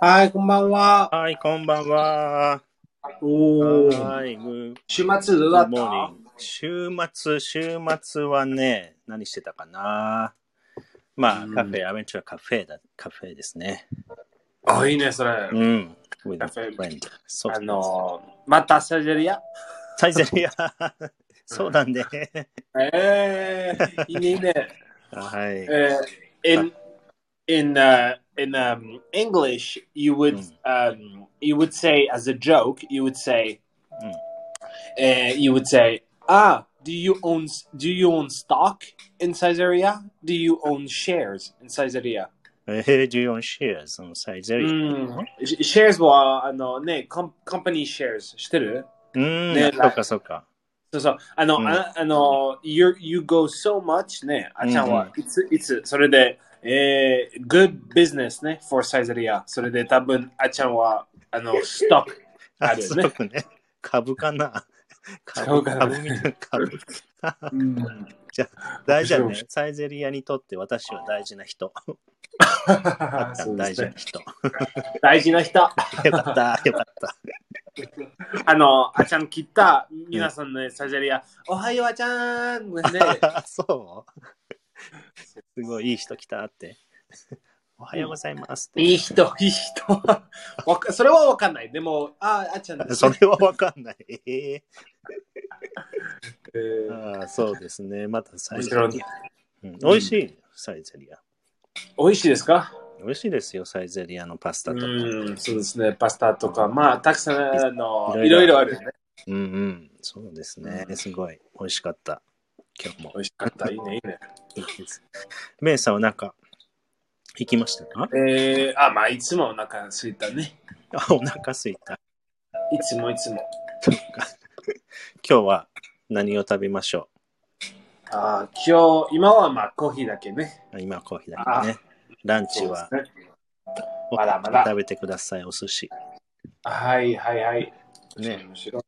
はい、こんばんは。はい、こんばんは。おー。はい、グ週末どうだっッモーた？ニング。週末、週末はね、何してたかな？まあ、うんカフェ、アベンチュアカフェだ、カフェですね。あ、いいね、それ。うん。with カフェ friend そうあのー、またサージェリアサイゼリア。そうなんで。えー、いいね、いいね。はい。えー in, in uh, in um, English, you would hmm. um, you would say as a joke, you would say, mm. uh, you would say, ah, do you own do you own stock in Caesarea? Do you own shares in Caesarea? Uh, do you own shares in Caesarea? Mm. Shares はあのね、コンコンパニー uh, shares してる？うん、ね、そうかそうか。そうそう。あの、うん、ああの、you hmm. you go so much ね、あちゃんはいつ、うん、いつそれで。えー、good business ね、for サイゼリア。それで多分、あちゃんは、あの、ストックあるよねそうかね。株かな。株かな株みたいな株。うん。大事だね。サイゼリアにとって私は大事な人。大事な人。よ大事な人。かった、よかった。あの、あちゃん来た、皆さんね、サイゼリア、おはようあちゃんね、そう？すごいいい人来たって。おはようございます。いい人、いい人。それはわかんない。でも、あ、あちゃんですそれはわかんない。えーえーあーそうですね。またサイゼリア。うん美味しい、サイゼリア。美味しいですか？美味しいですよ、サイゼリアのパスタとか。うん、そうですね。パスタとか、まあ、たくさん、あの、いいろいろあるね。うんうん。そうですねう。んすごい美味しかった。今日も美。味しかった。いいね、いいね。メイさんはなんか、行きましたか？えー、あ、まあ、いつもお腹空いたね。あ、お腹すいた。いつもいつも。今日は何を食べましょあ今日、今はまあ、コーヒーだけね。う今コーヒーだけね。ランチはまだまだ食べてください、お寿司。はい、はい、はい。ね。面白い。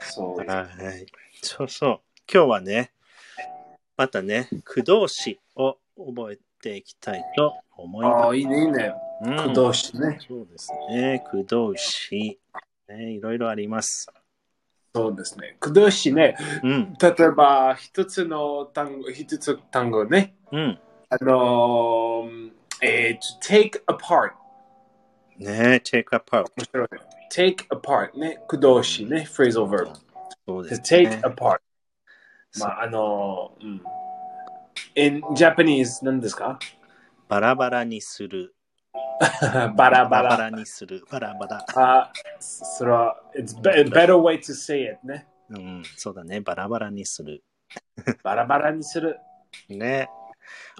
そう。はい。そうそう。今日はね、またね、駆動詞を覚えていきたいと思いああ、ます。いいね、いいね。うん駆動詞ね。そうですね。駆動詞。ね、いろいろあります。そうですね。駆動詞ね。うん。例えば、一つの単語、一つ単語ね。うん。あのー、えー、to take apart。ね take apart。take apart ね。駆動詞ね。phrasal verb。そうで to す、ね。take apart。まあ、あのー、うん。in Japanese 何ですか？バラバラにする。バラババラバラ。ラにする。バラバラ。あ、それは、it's better way to say it ね。うん、そうだね。バラバラにする。バラバラにする。ね。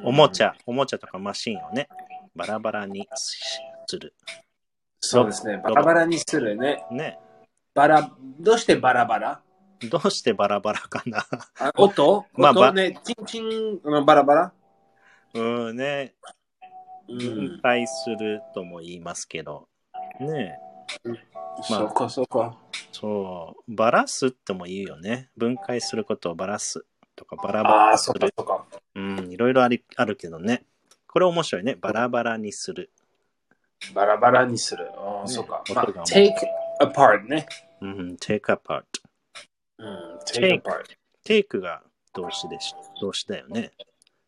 おもちゃ、おもちゃとかマシンをね、バラバラにしする。そうですね。バラバラにするね。ね。バラ、どうしてバラバラ？どうしてバラバラかなあ音？まあば音ね、チンチンのバラバラ？うんね。う分解するとも言いますけど。ね。まあそうか、そうか。そう。バラすっても言うよね。分解することをバラすとかバラバラにする、。そうかそうん、いろいろありあるけどね。これ面白いね。バラバラにする。バラバラにする。ああ、ねそうか。まあ take apart ね。うん、take apart。うん、take Take apart。take が動詞でし、動詞だよね。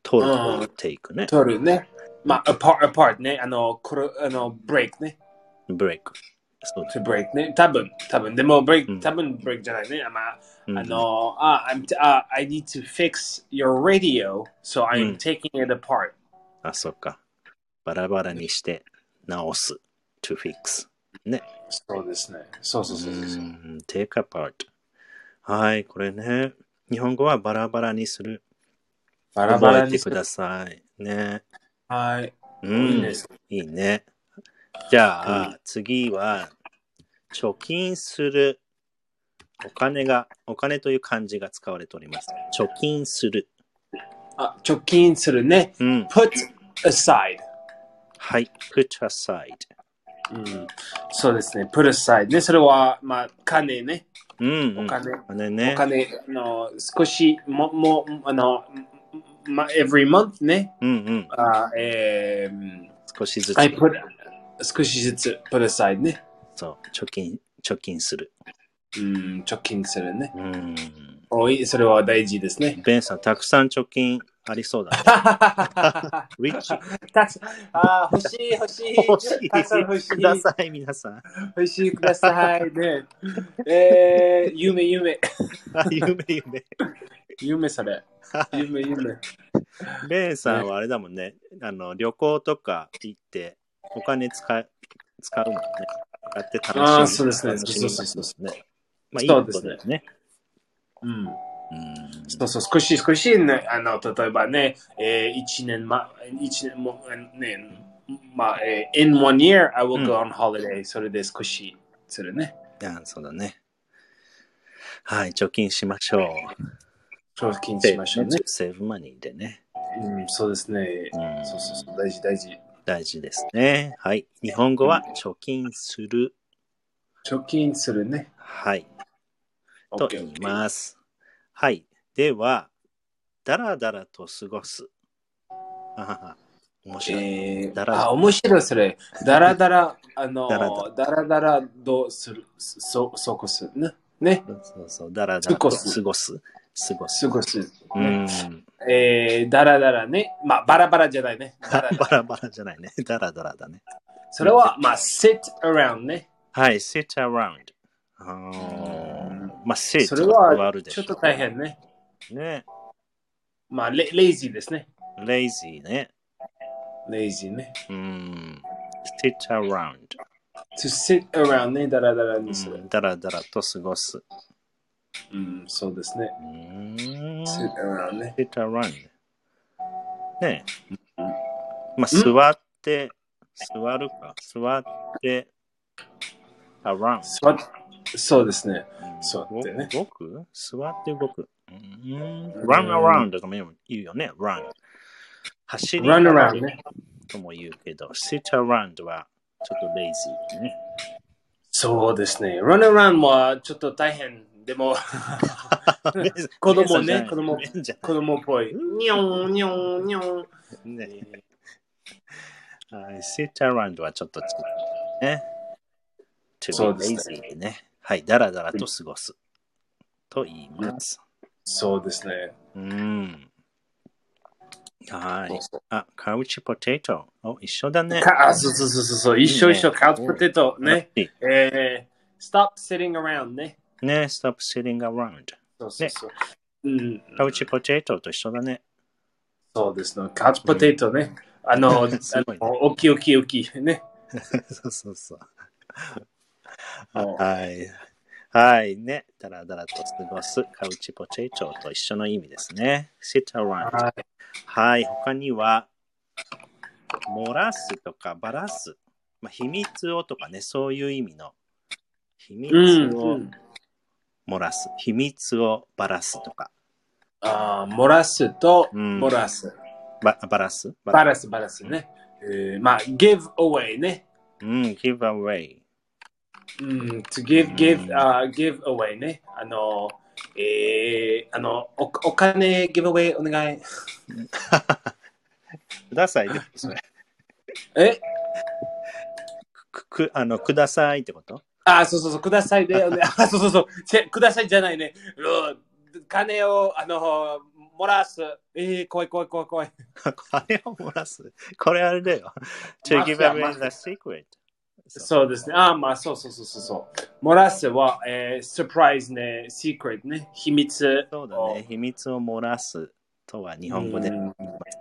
取る take ね。取るね。まあ、apart, apart ね。あの、これ、あの、break ね。break。そう to break ね。多分、多分。でも、うん break、多分 break じゃないね。まあ、うんあの、あ、I'm, あ、I need to fix your radio, so う I'm ん taking it apart. あ、そっか。バラバラにして直す。to fix。ね。そうですね。そうそうそうそう。ん take apart。はい、これね。日本語はバラバラにする。バラバラに覚えてくだ。さい。ね。はい。うん。いいです。いいね。じゃあ、次は、貯金する。お金が、お金という漢字が使われております。貯金する。あ、貯金するね。うん。put aside。はい。put aside。うん、そうですね。put aside ね。それは、まあ、金ね。うん、うん。お金。お金ね。お金の少しも、も、あの、ま、every month ね。うんうん。あえー、少しずつ。I put, 少しずつ put aside ね。そう、貯金、貯金する。うん、貯金するね。うん。おい、それは大事ですね。ベンさん、たくさん貯金ありそうだね。たリッチ。くさんあー欲しい、欲しい。欲しい。たくさん欲しい。ください、皆さん。欲しいください。ね。えー、夢、夢。あ夢、夢。夢それ。夢、夢。ベンさんはあれだもんね。あの、旅行とか行って、お金使い、使うもんね。使って楽しむ。あーそうですね楽しみそうそうそうね。まあ、いいこそうですね。うん。うん。そうそう、少し少しね、あの、例えばね、えー、一年ま、一年も、ね、まあ、えー、in one year, I will go on holiday、それで少しするね。いや、そうだね。はい、貯金しましょう。貯金しましょうね。セーブマニーでね。うん、そうですね。うんそうそうそう、大事大事。大事ですね。はい。日本語は貯金する。貯金するね。はい。と言います。はい。では、だらだらと過ごす。あはは面白い。えー、だらあ、面白いそれ。だらだら、あの、だらだだらだらどうする、そ、そこすね？ね？そうそう、だらだらと過ごす過ごす。過ごす。うねん。えー、だらだらね。まあ、バラバラじゃないね。だらだらバラバラじゃないね。だらだらだね。それは、まあ、sit around ね。はい、sit around。あーまあ、れはあはるでしょちょっと大変ね。ね。まあ、レレイジーですね。lazy ね。レイジーね。うん。sit around。to sit around ね。だらだらにする。うんだらだらと過ごす。うん、そうですね。sit around ね。sit around。ねうんまあ、座って、座るか。座って、around。そうですね。うん座ってね動く？座って動く。うーん run around とかも言うよね。run。走り run around ね。とも言うけど、sit around はちょっと lazy ね。そうですね。run around はちょっと大変。でも、子供ね子供子供っぽい。にょんにょんにょん。ね。はい、sit around はちょっと違うね。to be lazy ね。はい、だらだらと過ごす。と言います。そうですね。うん。はい。あ、カウチポテト。お、一緒だね。かあ、そうそうそうそう。一緒一緒。カウチポテトね。えー、stop sitting around ね。ね、stop sitting around。そうそうそう。うん、カウチポテトと一緒だね。そうですね。カウチポテトね。あの大きい大きい大きいね。そうそうそう。うんはい。はい。ね。だらだらと過ごすカウチポテトと一緒の意味ですね。sit around。はい。はい。他には、漏らすとかばらす。まあ、秘密をとかね、そういう意味の。秘密うん。をうん漏らす。秘密をばらすとか。あー漏らすと、うん漏らす。ばばらすバラす、バラすね。えー、まあ、give away ね。うん、give away。うん、to give, give,、うんあ give away ね。あの、えー、あの、おお金 give away お願い。くださいってことそれ。え？く、く、あの、くださいってこと？あ、そうそうそう、くださいで、あ、そうそうそう、ちくださいじゃないね。うん金を、あの、漏らす。えー、怖い怖い怖い怖い。金を漏らす？これあれだよ。to give away マ the secret. そうですね。あ、まあ、そうそうそうそうそう。漏らすは、えー、サプライズね、シークレットね、秘密。そうだね。秘密を漏らすとは日本語でうん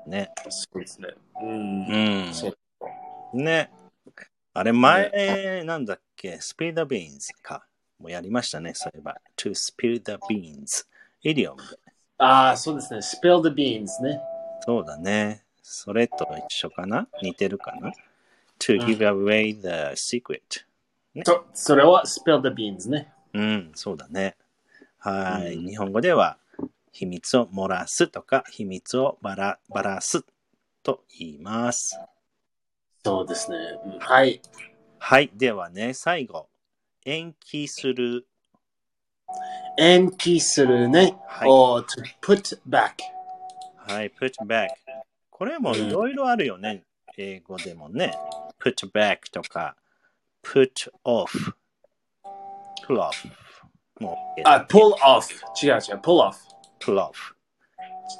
ね。そうですね。うん。うん。そうね。あれ前、なんだっけ、spill the beans か。もうやりましたね、そういえば。to spill the beans。イディオムで。ああ、そうですね。spill the beans ね。そうだね。それと一緒かな？似てるかな？?to give away the secret。そそれは spill the beans ね。うん、そうだね。はい。うん日本語では、秘密を漏らすとか、秘密をばらばらすと言います。そうですね。うんはい。はい。ではね、最後。延期する。延期するね。はい。or to put back。はい。put back。これもいろいろあるよね。英語でもね。put back とか、put off。pull off。もう、あ、pull off。違う違う、pull off。 pull off。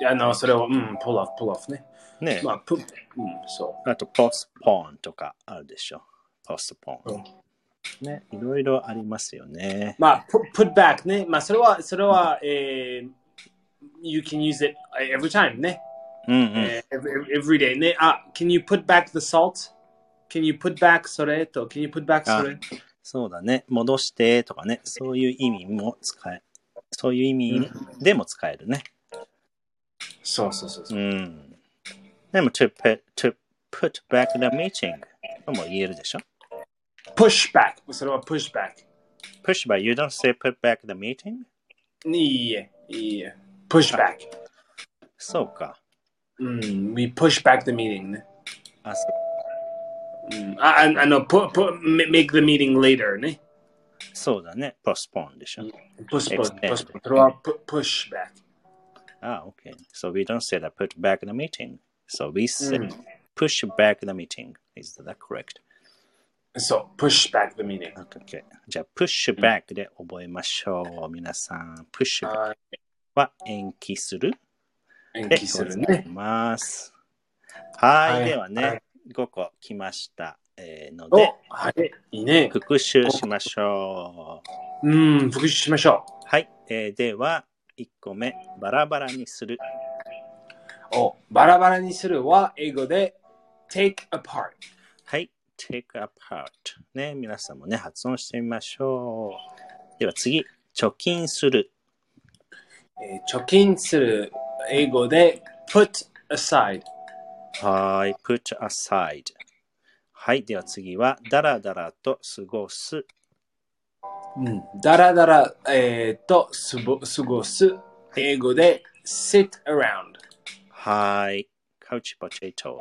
あの、それを、うん、pull off、pull off ね。ね、まあ、put、うん、そあと postpone とかあるでしょ。postpone。う。ね、いろいろありますよね。まあ、put, put back ね。まあ、それは、それは、えー、you can use it every time ね。うんうん。えー every, every day ね。あ、can you put back the salt? Can you put back それと、can you put back それそうだね。戻してとかね。そういう意味も使え、そういう意味でも使えるね。そうそうそうそうう。ん。でも to put, to put back the meeting とも言えるでしょ。 push back それは push back push back, you don't say put back the meeting? いいえ、いいえ。push back そうか。うん、we push back the meeting ね。あ、そう ん、あ、ああの、put, put, make the meeting later ね。そうだね。postpone でしょ。 push, push, Extend. push, それは pu- push back あ、OK. So we don't say that put back the meeting. So we say うん push back the meeting. Is that correct? そう、push back the meeting Okay. じゃあ、push back で覚えましょう。皆さん、push back はいは延期する延で期するございね。ます。はい。はいではね、はい 5個来ました。えーのおで、、はい、いいね。復習しましょう。うん、復習しましょはい。えーでは、1個目、バラバラにする。う。お、バラバラにするは英語で take apart。はい。take apart。ね、皆さんもね、発音してみましょう。では次、貯金する。えー貯金する英語で put aside。はい。put aside。はい。では次は、だらだらと過ごす。うん、だらだら、えー、とすぼ過ごす英語で sit around。はい。couch potato。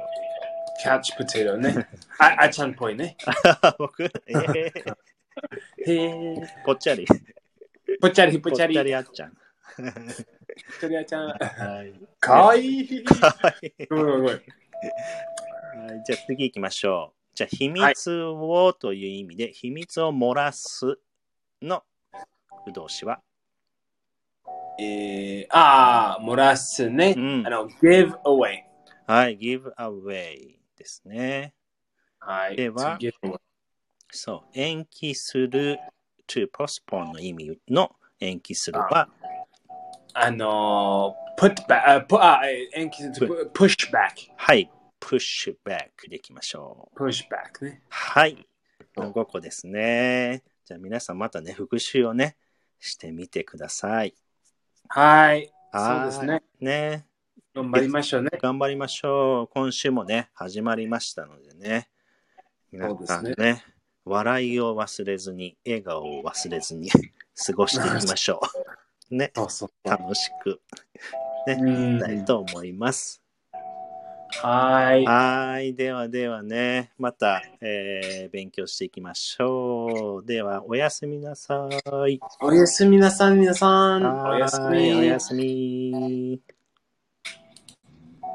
キャッチポテトね。あ、あちゃんっぽいね。僕、えー、へえ。ぽっちゃり。ぽっちゃりぽぽっちっちゃり。ゃりあっちゃん。ぽっちゃりあちゃん。はい。かわいい。はいごめんごめんごめん。はいじゃあ次行きましょう。じゃあ、秘密をという意味で、秘密を漏らすの不動詞は、えー、ああ、漏らすね。うんあの、give away。はい、give away ですね。はい。ではそう、延期する to postpone の意味の延期するは、あの、put back、あ、pu- あ、えー延期する push back。はい、push back でいきましょう。push back ね。はい。この5個ですね。じゃあ皆さんまたね、復習をね、してみてください。はい。そうはいですね。ね。頑張りましょうね。頑張りましょう。今週もね、始まりましたのでね。皆さんそうね、笑いを忘れずに、笑顔を忘れずに 過ごしていきましょう。ね、そうそう。楽しくうんしたいと思います。はい。はい。ではではね、また、えー勉強していきましょう。では、おやすみなさい。おやすみなさい、皆さん。おやすはいおみや。すみ。